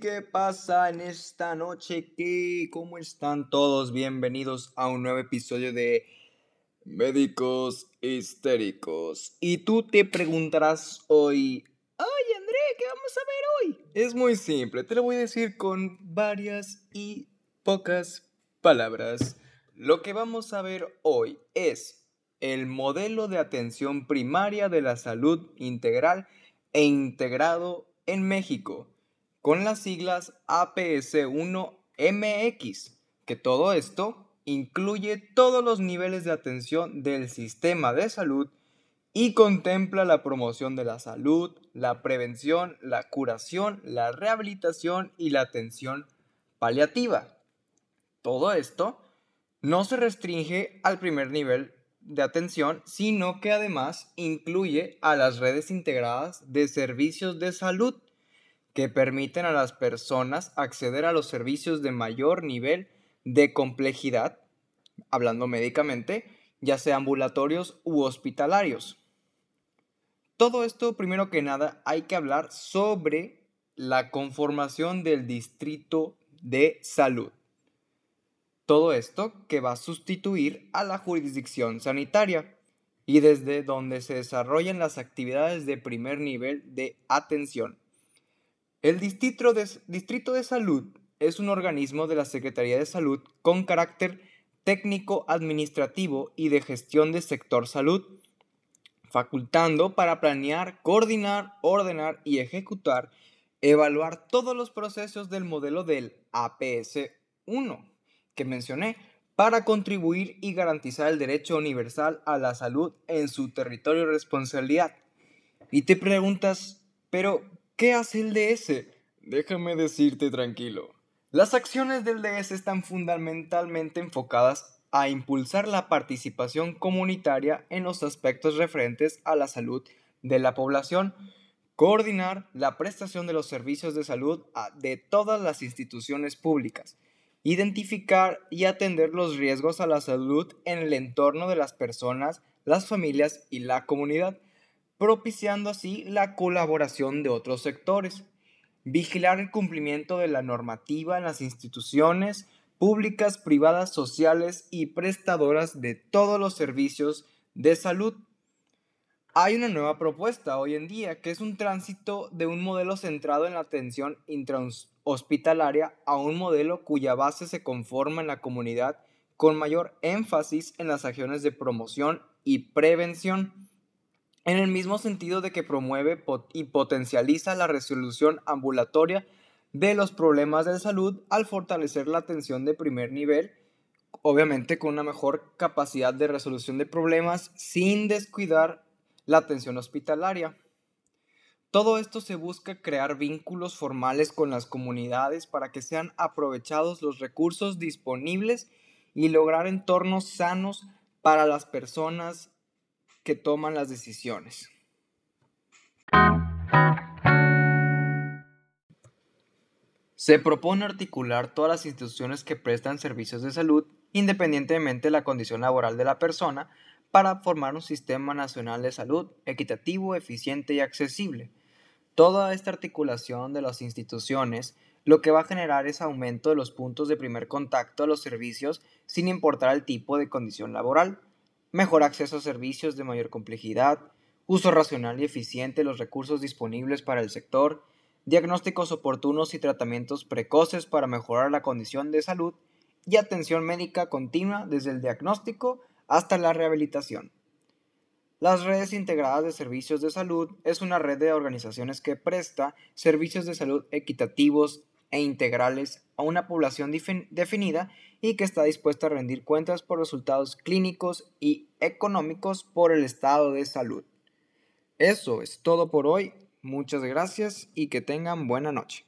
¿Qué pasa en esta noche? ¿Qué? ¿Cómo están todos? Bienvenidos a un nuevo episodio de Médicos Histéricos. Y tú te preguntarás hoy, ¡Ay, André, ¿qué vamos a ver hoy? Es muy simple, te lo voy a decir con varias y pocas palabras. Lo que vamos a ver hoy es el modelo de atención primaria de la salud integral e integrado en México con las siglas APS1MX, que todo esto incluye todos los niveles de atención del sistema de salud y contempla la promoción de la salud, la prevención, la curación, la rehabilitación y la atención paliativa. Todo esto no se restringe al primer nivel de atención, sino que además incluye a las redes integradas de servicios de salud que permiten a las personas acceder a los servicios de mayor nivel de complejidad, hablando médicamente, ya sea ambulatorios u hospitalarios. Todo esto, primero que nada, hay que hablar sobre la conformación del distrito de salud. Todo esto que va a sustituir a la jurisdicción sanitaria y desde donde se desarrollan las actividades de primer nivel de atención. El Distrito de, Salud es un organismo de la Secretaría de Salud con carácter técnico, administrativo y de gestión del sector salud, facultando para planear, coordinar, ordenar y ejecutar, evaluar todos los procesos del modelo del APS-1 que mencioné para contribuir y garantizar el derecho universal a la salud en su territorio de responsabilidad. Y te preguntas, pero ¿Qué hace el DS? Déjame decirte tranquilo. Las acciones del DS están fundamentalmente enfocadas a impulsar la participación comunitaria en los aspectos referentes a la salud de la población, coordinar la prestación de los servicios de salud de todas las instituciones públicas, identificar y atender los riesgos a la salud en el entorno de las personas, las familias y la comunidad, propiciando así la colaboración de otros sectores. Vigilar el cumplimiento de la normativa en las instituciones públicas, privadas, sociales y prestadoras de todos los servicios de salud. Hay una nueva propuesta hoy en día que es un tránsito de un modelo centrado en la atención intrahospitalaria a un modelo cuya base se conforma en la comunidad con mayor énfasis en las acciones de promoción y prevención en el mismo sentido de que promueve y potencializa la resolución ambulatoria de los problemas de salud al fortalecer la atención de primer nivel, obviamente con una mejor capacidad de resolución de problemas sin descuidar la atención hospitalaria. Todo esto se busca crear vínculos formales con las comunidades para que sean aprovechados los recursos disponibles y lograr entornos sanos para las personas que toman las decisiones. Se propone articular todas las instituciones que prestan servicios de salud, independientemente de la condición laboral de la persona, para formar un sistema nacional de salud equitativo, eficiente y accesible. Toda esta articulación de las instituciones lo que va a generar es aumento de los puntos de primer contacto a los servicios sin importar el tipo de condición laboral, mejor acceso a servicios de mayor complejidad, uso racional y eficiente de los recursos disponibles para el sector, diagnósticos oportunos y tratamientos precoces para mejorar la condición de salud y atención médica continua desde el diagnóstico hasta la rehabilitación. Las redes integradas de servicios de salud es una red de organizaciones que presta servicios de salud equitativos e integrales a una población definida y que está dispuesta a rendir cuentas por resultados clínicos y económicos por el estado de salud. Eso es todo por hoy. Muchas gracias y que tengan buena noche.